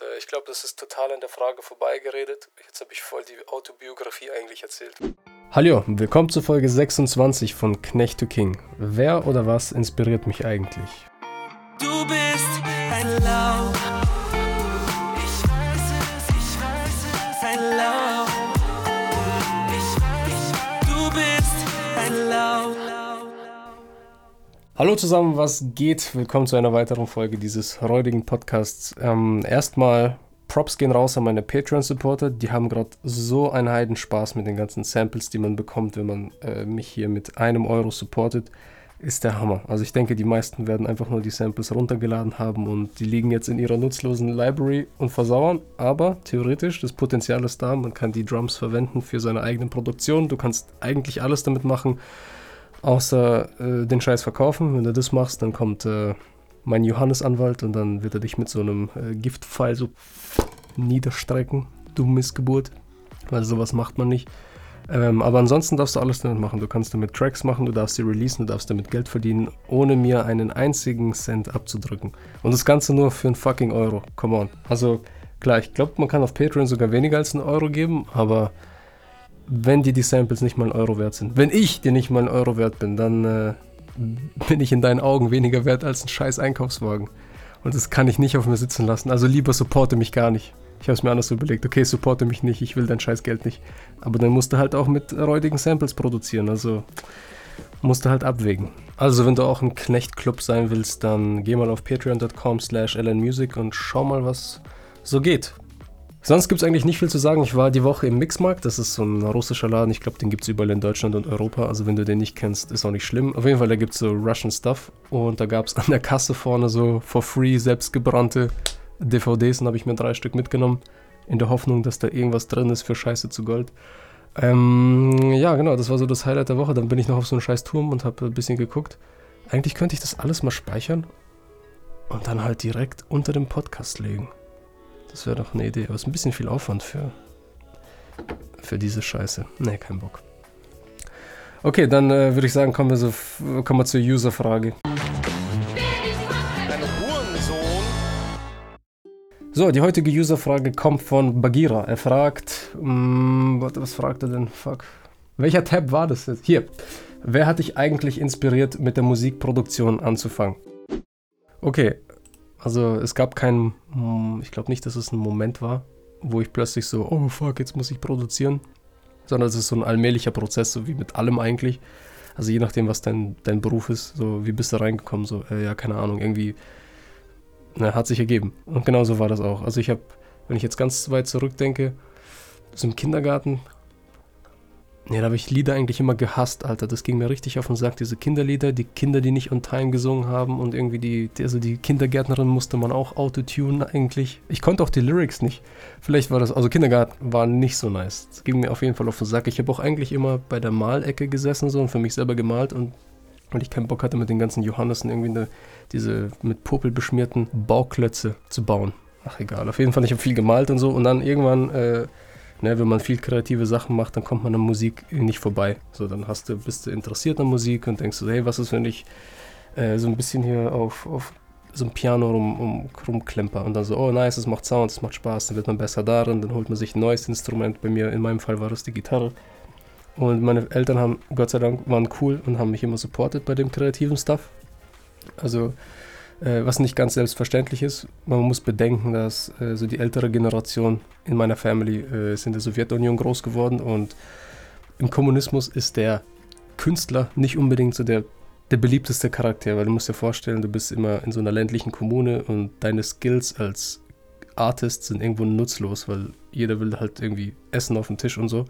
Und äh, ich glaube, das ist total an der Frage vorbeigeredet. Jetzt habe ich voll die Autobiografie eigentlich erzählt. Hallo, willkommen zu Folge 26 von Knecht to King. Wer oder was inspiriert mich eigentlich? Du bist ein Lauch. Ich weiß es, ich weiß es, ein Lauch. Ich weiß, du bist ein Lauch. Hallo zusammen, was geht? Willkommen zu einer weiteren Folge dieses räudigen Podcasts. Ähm, erstmal Props gehen raus an meine Patreon-Supporter. Die haben gerade so einen Heidenspaß mit den ganzen Samples, die man bekommt, wenn man äh, mich hier mit einem Euro supportet. Ist der Hammer. Also ich denke, die meisten werden einfach nur die Samples runtergeladen haben und die liegen jetzt in ihrer nutzlosen Library und versauern. Aber theoretisch, das Potenzial ist da. Man kann die Drums verwenden für seine eigene Produktion. Du kannst eigentlich alles damit machen Außer äh, den Scheiß verkaufen. Wenn du das machst, dann kommt äh, mein Johannes-Anwalt und dann wird er dich mit so einem äh, Giftpfeil so niederstrecken. Du Missgeburt. Weil sowas macht man nicht. Ähm, aber ansonsten darfst du alles damit machen. Du kannst damit Tracks machen, du darfst sie releasen, du darfst damit Geld verdienen, ohne mir einen einzigen Cent abzudrücken. Und das Ganze nur für einen fucking Euro. Come on. Also klar, ich glaube, man kann auf Patreon sogar weniger als einen Euro geben, aber wenn dir die Samples nicht mal ein Euro wert sind. Wenn ich dir nicht mal ein Euro wert bin, dann äh, bin ich in deinen Augen weniger wert als ein scheiß Einkaufswagen. Und das kann ich nicht auf mir sitzen lassen. Also lieber supporte mich gar nicht. Ich habe es mir anders überlegt. Okay, supporte mich nicht, ich will dein scheiß Geld nicht. Aber dann musst du halt auch mit räudigen Samples produzieren. Also musst du halt abwägen. Also wenn du auch ein Knechtclub sein willst, dann geh mal auf patreon.com slash lnmusic und schau mal, was so geht. Sonst gibt es eigentlich nicht viel zu sagen. Ich war die Woche im Mixmarkt. Das ist so ein russischer Laden. Ich glaube, den gibt es überall in Deutschland und Europa. Also, wenn du den nicht kennst, ist auch nicht schlimm. Auf jeden Fall, da gibt es so Russian Stuff. Und da gab es an der Kasse vorne so for free selbstgebrannte DVDs. Und habe ich mir drei Stück mitgenommen. In der Hoffnung, dass da irgendwas drin ist für Scheiße zu Gold. Ähm, ja, genau. Das war so das Highlight der Woche. Dann bin ich noch auf so einen scheiß Turm und habe ein bisschen geguckt. Eigentlich könnte ich das alles mal speichern. Und dann halt direkt unter dem Podcast legen. Das wäre doch eine Idee. Aber es ist ein bisschen viel Aufwand für, für diese Scheiße. Ne, kein Bock. Okay, dann äh, würde ich sagen, kommen wir, so, kommen wir zur User-Frage. So, die heutige User-Frage kommt von Bagira. Er fragt, mh, mm, warte, was fragt er denn? Fuck. Welcher Tab war das jetzt? Hier. Wer hat dich eigentlich inspiriert, mit der Musikproduktion anzufangen? Okay, also es gab keinen, hm, ich glaube nicht, dass es ein Moment war, wo ich plötzlich so, oh fuck, jetzt muss ich produzieren. Sondern es ist so ein allmählicher Prozess, so wie mit allem eigentlich. Also je nachdem, was dein, dein Beruf ist, so wie bist du reingekommen, so, äh, ja, keine Ahnung, irgendwie na, hat sich ergeben. Und genauso war das auch. Also ich habe, wenn ich jetzt ganz weit zurückdenke, so im Kindergarten ja, da habe ich Lieder eigentlich immer gehasst, Alter. Das ging mir richtig auf den Sack. Diese Kinderlieder, die Kinder, die nicht on time gesungen haben und irgendwie die, also die Kindergärtnerin musste man auch autotune eigentlich. Ich konnte auch die Lyrics nicht. Vielleicht war das, also Kindergarten war nicht so nice. Das ging mir auf jeden Fall auf den Sack. Ich habe auch eigentlich immer bei der Malecke gesessen so und für mich selber gemalt und weil ich keinen Bock hatte, mit den ganzen Johannessen irgendwie eine, diese mit Popel beschmierten Bauklötze zu bauen. Ach egal, auf jeden Fall, ich habe viel gemalt und so und dann irgendwann äh, Ne, wenn man viel kreative Sachen macht, dann kommt man an Musik nicht vorbei. So, dann hast du, bist du interessiert an Musik und denkst hey, was ist, wenn ich äh, so ein bisschen hier auf, auf so ein Piano rum, um, rumklemper und dann so, oh nice, es macht Sound, es macht Spaß, dann wird man besser darin, dann holt man sich ein neues Instrument. Bei mir, in meinem Fall war das die Gitarre. Und meine Eltern haben, Gott sei Dank, waren cool und haben mich immer supportet bei dem kreativen Stuff. Also äh, was nicht ganz selbstverständlich ist. Man muss bedenken, dass äh, so die ältere Generation in meiner Family äh, ist in der Sowjetunion groß geworden und im Kommunismus ist der Künstler nicht unbedingt so der, der beliebteste Charakter, weil du musst dir vorstellen, du bist immer in so einer ländlichen Kommune und deine Skills als Artist sind irgendwo nutzlos, weil jeder will halt irgendwie Essen auf dem Tisch und so.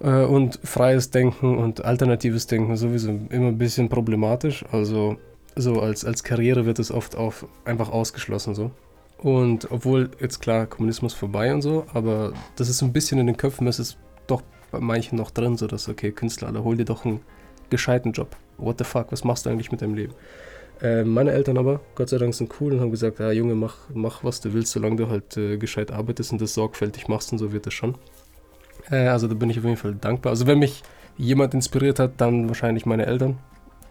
Äh, und freies Denken und alternatives Denken sowieso immer ein bisschen problematisch. Also so als, als Karriere wird es oft auf, einfach ausgeschlossen so. Und obwohl jetzt klar Kommunismus vorbei und so, aber das ist ein bisschen in den Köpfen, es ist doch bei manchen noch drin, so dass, okay, Künstler, alle, hol dir doch einen gescheiten Job. What the fuck, was machst du eigentlich mit deinem Leben? Äh, meine Eltern aber, Gott sei Dank, sind cool und haben gesagt, ja Junge, mach, mach was du willst, solange du halt äh, gescheit arbeitest und das sorgfältig machst und so wird es schon. Äh, also da bin ich auf jeden Fall dankbar. Also wenn mich jemand inspiriert hat, dann wahrscheinlich meine Eltern,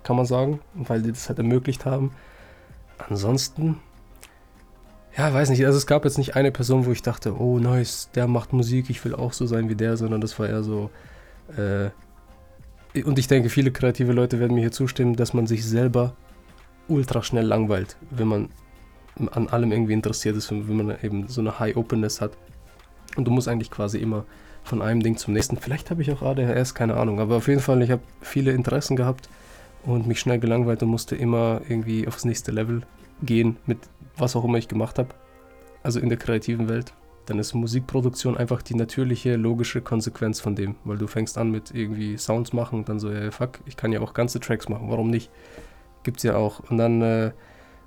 kann man sagen, weil die das halt ermöglicht haben. Ansonsten, ja, weiß nicht, also es gab jetzt nicht eine Person, wo ich dachte, oh nice, der macht Musik, ich will auch so sein wie der, sondern das war eher so, äh, und ich denke, viele kreative Leute werden mir hier zustimmen, dass man sich selber ultra schnell langweilt, wenn man an allem irgendwie interessiert ist, wenn man eben so eine High Openness hat. Und du musst eigentlich quasi immer von einem Ding zum nächsten. Vielleicht habe ich auch ADHS, keine Ahnung. Aber auf jeden Fall, ich habe viele Interessen gehabt und mich schnell gelangweilt und musste immer irgendwie aufs nächste Level gehen mit was auch immer ich gemacht habe. Also in der kreativen Welt. Dann ist Musikproduktion einfach die natürliche, logische Konsequenz von dem. Weil du fängst an mit irgendwie Sounds machen und dann so, ja, fuck, ich kann ja auch ganze Tracks machen, warum nicht? Gibt's ja auch. Und dann, äh,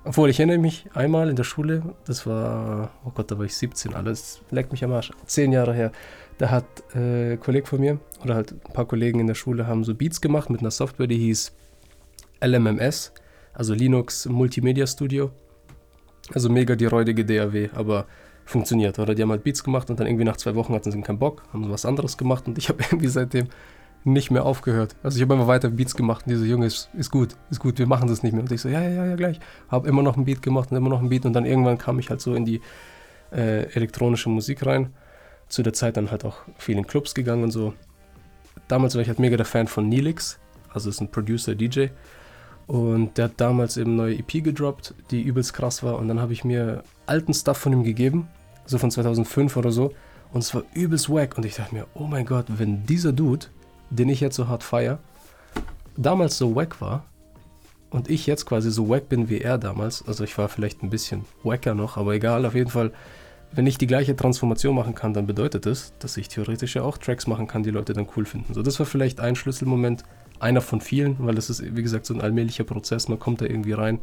obwohl ich erinnere mich einmal in der Schule, das war, oh Gott, da war ich 17, alles leckt mich am Arsch, zehn Jahre her. Da hat äh, ein Kollege von mir oder halt ein paar Kollegen in der Schule haben so Beats gemacht mit einer Software, die hieß LMMS, also Linux Multimedia Studio. Also mega die räudige DAW, aber funktioniert. Oder die haben halt Beats gemacht und dann irgendwie nach zwei Wochen hatten sie keinen Bock, haben was anderes gemacht und ich habe irgendwie seitdem nicht mehr aufgehört. Also ich habe immer weiter Beats gemacht und diese Junge ist, ist gut, ist gut, wir machen das nicht mehr. Und ich so, ja, ja, ja, gleich. Habe immer noch ein Beat gemacht und immer noch ein Beat und dann irgendwann kam ich halt so in die äh, elektronische Musik rein. Zu der Zeit dann halt auch viel in Clubs gegangen und so. Damals war ich halt mega der Fan von Neelix, also ist ein Producer, DJ. Und der hat damals eben neue EP gedroppt, die übelst krass war. Und dann habe ich mir alten Stuff von ihm gegeben, so von 2005 oder so. Und es war übelst wack. Und ich dachte mir, oh mein Gott, wenn dieser Dude den ich jetzt so hart feiere, damals so wack war und ich jetzt quasi so wack bin wie er damals, also ich war vielleicht ein bisschen wacker noch, aber egal, auf jeden Fall, wenn ich die gleiche Transformation machen kann, dann bedeutet das, dass ich theoretisch ja auch Tracks machen kann, die Leute dann cool finden. So, das war vielleicht ein Schlüsselmoment, einer von vielen, weil das ist, wie gesagt, so ein allmählicher Prozess, man kommt da irgendwie rein.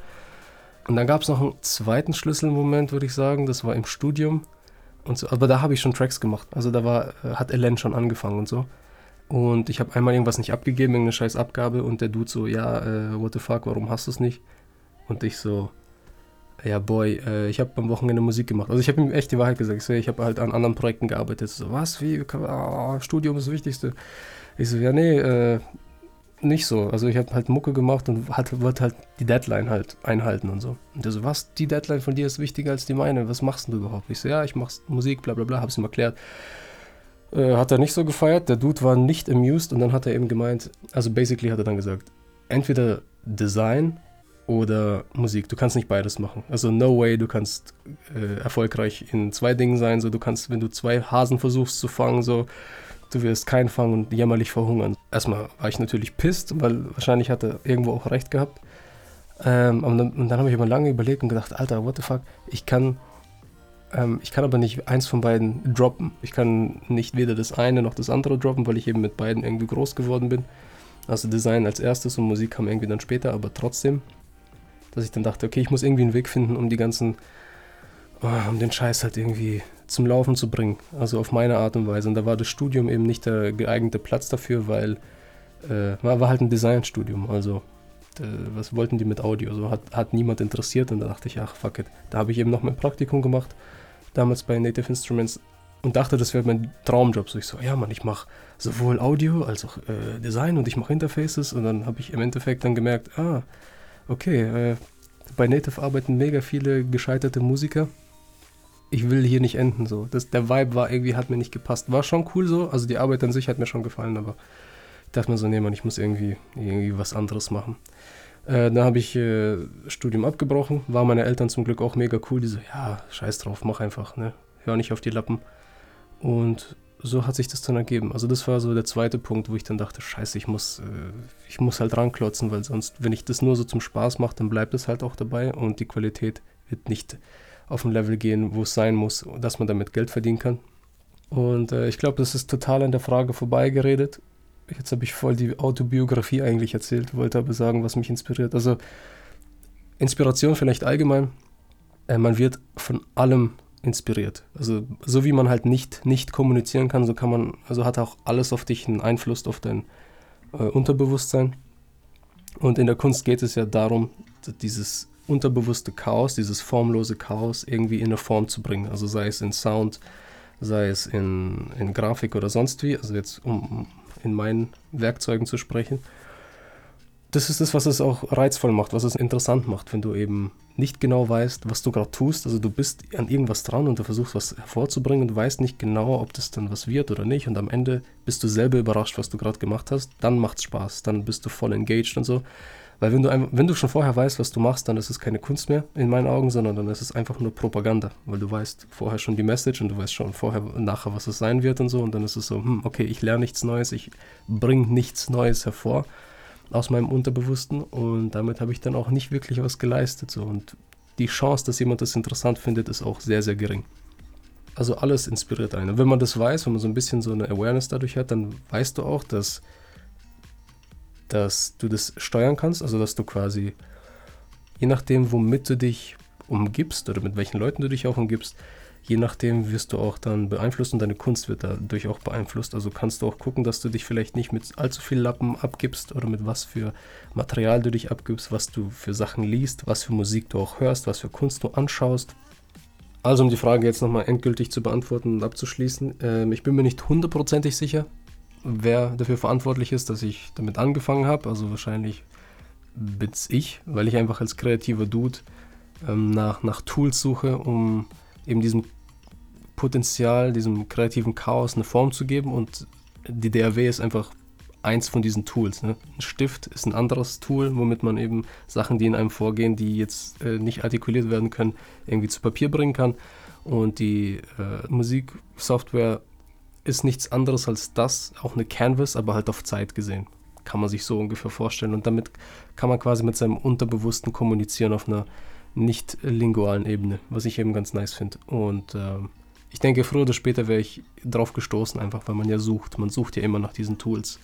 Und dann gab es noch einen zweiten Schlüsselmoment, würde ich sagen, das war im Studium. Und so, aber da habe ich schon Tracks gemacht. Also da war, äh, hat Ellen schon angefangen und so. Und ich habe einmal irgendwas nicht abgegeben, irgendeine scheiß Abgabe und der Dude so, ja, äh, what the fuck, warum hast du es nicht? Und ich so, ja, boy, äh, ich habe am Wochenende Musik gemacht. Also ich habe ihm echt die Wahrheit gesagt. Ich, so, ich habe halt an anderen Projekten gearbeitet. So, was, wie, oh, Studium ist das Wichtigste. Ich so, ja, nee, äh, nicht so. Also ich habe halt Mucke gemacht und halt, wollte halt die Deadline halt einhalten und so. Und der so, was, die Deadline von dir ist wichtiger als die meine? Was machst du überhaupt? Ich so, ja, ich mache Musik, bla bla bla, hab's ihm erklärt. Äh, hat er nicht so gefeiert. Der Dude war nicht amused und dann hat er eben gemeint, also basically hat er dann gesagt, entweder Design oder Musik. Du kannst nicht beides machen. Also no way, du kannst äh, erfolgreich in zwei Dingen sein. So, du kannst, wenn du zwei Hasen versuchst zu fangen, so, du wirst keinen fangen und jämmerlich verhungern. Erstmal war ich natürlich pisst, weil wahrscheinlich hat er irgendwo auch recht gehabt. Ähm, und dann, dann habe ich aber lange überlegt und gedacht, Alter, what the fuck, ich kann ähm, ich kann aber nicht eins von beiden droppen. Ich kann nicht weder das eine noch das andere droppen, weil ich eben mit beiden irgendwie groß geworden bin. Also Design als erstes und Musik kam irgendwie dann später, aber trotzdem, dass ich dann dachte, okay, ich muss irgendwie einen Weg finden, um die ganzen, oh, um den Scheiß halt irgendwie zum Laufen zu bringen. Also auf meine Art und Weise. Und da war das Studium eben nicht der geeignete Platz dafür, weil äh, war, halt ein Designstudium. Also äh, was wollten die mit Audio? So hat, hat niemand interessiert und da dachte ich, ach fuck it. Da habe ich eben noch mein Praktikum gemacht damals bei Native Instruments und dachte, das wäre mein Traumjob. So ich so, ja Mann, ich mache sowohl Audio als auch äh, Design und ich mache Interfaces und dann habe ich im Endeffekt dann gemerkt, ah, okay, äh, bei Native arbeiten mega viele gescheiterte Musiker. Ich will hier nicht enden so. Das, der Vibe war irgendwie, hat mir nicht gepasst. War schon cool so, also die Arbeit an sich hat mir schon gefallen, aber ich dachte mir so, nee Mann, ich muss irgendwie, irgendwie was anderes machen. Äh, dann habe ich äh, Studium abgebrochen, war meine Eltern zum Glück auch mega cool. Die so, ja, scheiß drauf, mach einfach, ne? Hör nicht auf die Lappen. Und so hat sich das dann ergeben. Also das war so der zweite Punkt, wo ich dann dachte, scheiße, ich muss, äh, ich muss halt ranklotzen, weil sonst, wenn ich das nur so zum Spaß mache, dann bleibt es halt auch dabei und die Qualität wird nicht auf ein Level gehen, wo es sein muss, dass man damit Geld verdienen kann. Und äh, ich glaube, das ist total an der Frage vorbeigeredet. Jetzt habe ich voll die Autobiografie eigentlich erzählt, wollte aber sagen, was mich inspiriert. Also Inspiration vielleicht allgemein. Äh, man wird von allem inspiriert. Also so wie man halt nicht nicht kommunizieren kann, so kann man, also hat auch alles auf dich einen Einfluss auf dein äh, Unterbewusstsein. Und in der Kunst geht es ja darum, dieses unterbewusste Chaos, dieses formlose Chaos irgendwie in eine Form zu bringen. Also sei es in Sound, sei es in, in Grafik oder sonst wie. Also jetzt um in meinen Werkzeugen zu sprechen. Das ist das, was es auch reizvoll macht, was es interessant macht, wenn du eben nicht genau weißt, was du gerade tust. Also du bist an irgendwas dran und du versuchst was hervorzubringen und weißt nicht genau, ob das dann was wird oder nicht. Und am Ende bist du selber überrascht, was du gerade gemacht hast. Dann macht's Spaß. Dann bist du voll engaged und so. Weil wenn du, wenn du schon vorher weißt, was du machst, dann ist es keine Kunst mehr in meinen Augen, sondern dann ist es einfach nur Propaganda. Weil du weißt vorher schon die Message und du weißt schon vorher nachher, was es sein wird und so. Und dann ist es so, hm, okay, ich lerne nichts Neues, ich bringe nichts Neues hervor aus meinem Unterbewussten und damit habe ich dann auch nicht wirklich was geleistet. So. Und die Chance, dass jemand das interessant findet, ist auch sehr, sehr gering. Also alles inspiriert einen. Und wenn man das weiß, wenn man so ein bisschen so eine Awareness dadurch hat, dann weißt du auch, dass, dass du das steuern kannst. Also dass du quasi, je nachdem, womit du dich umgibst oder mit welchen Leuten du dich auch umgibst, je nachdem wirst du auch dann beeinflusst und deine Kunst wird dadurch auch beeinflusst. Also kannst du auch gucken, dass du dich vielleicht nicht mit allzu viel Lappen abgibst oder mit was für Material du dich abgibst, was du für Sachen liest, was für Musik du auch hörst, was für Kunst du anschaust. Also um die Frage jetzt nochmal endgültig zu beantworten und abzuschließen, äh, ich bin mir nicht hundertprozentig sicher, wer dafür verantwortlich ist, dass ich damit angefangen habe. Also wahrscheinlich bin's ich, weil ich einfach als kreativer Dude ähm, nach, nach Tools suche, um eben diesem Potenzial, diesem kreativen Chaos eine Form zu geben und die DAW ist einfach eins von diesen Tools. Ne? Ein Stift ist ein anderes Tool, womit man eben Sachen, die in einem vorgehen, die jetzt äh, nicht artikuliert werden können, irgendwie zu Papier bringen kann. Und die äh, Musiksoftware ist nichts anderes als das, auch eine Canvas, aber halt auf Zeit gesehen. Kann man sich so ungefähr vorstellen. Und damit kann man quasi mit seinem Unterbewussten kommunizieren auf einer nicht lingualen Ebene, was ich eben ganz nice finde. Und äh, ich denke, früher oder später wäre ich drauf gestoßen, einfach weil man ja sucht. Man sucht ja immer nach diesen Tools.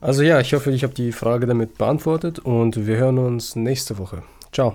Also ja, ich hoffe, ich habe die Frage damit beantwortet und wir hören uns nächste Woche. Ciao.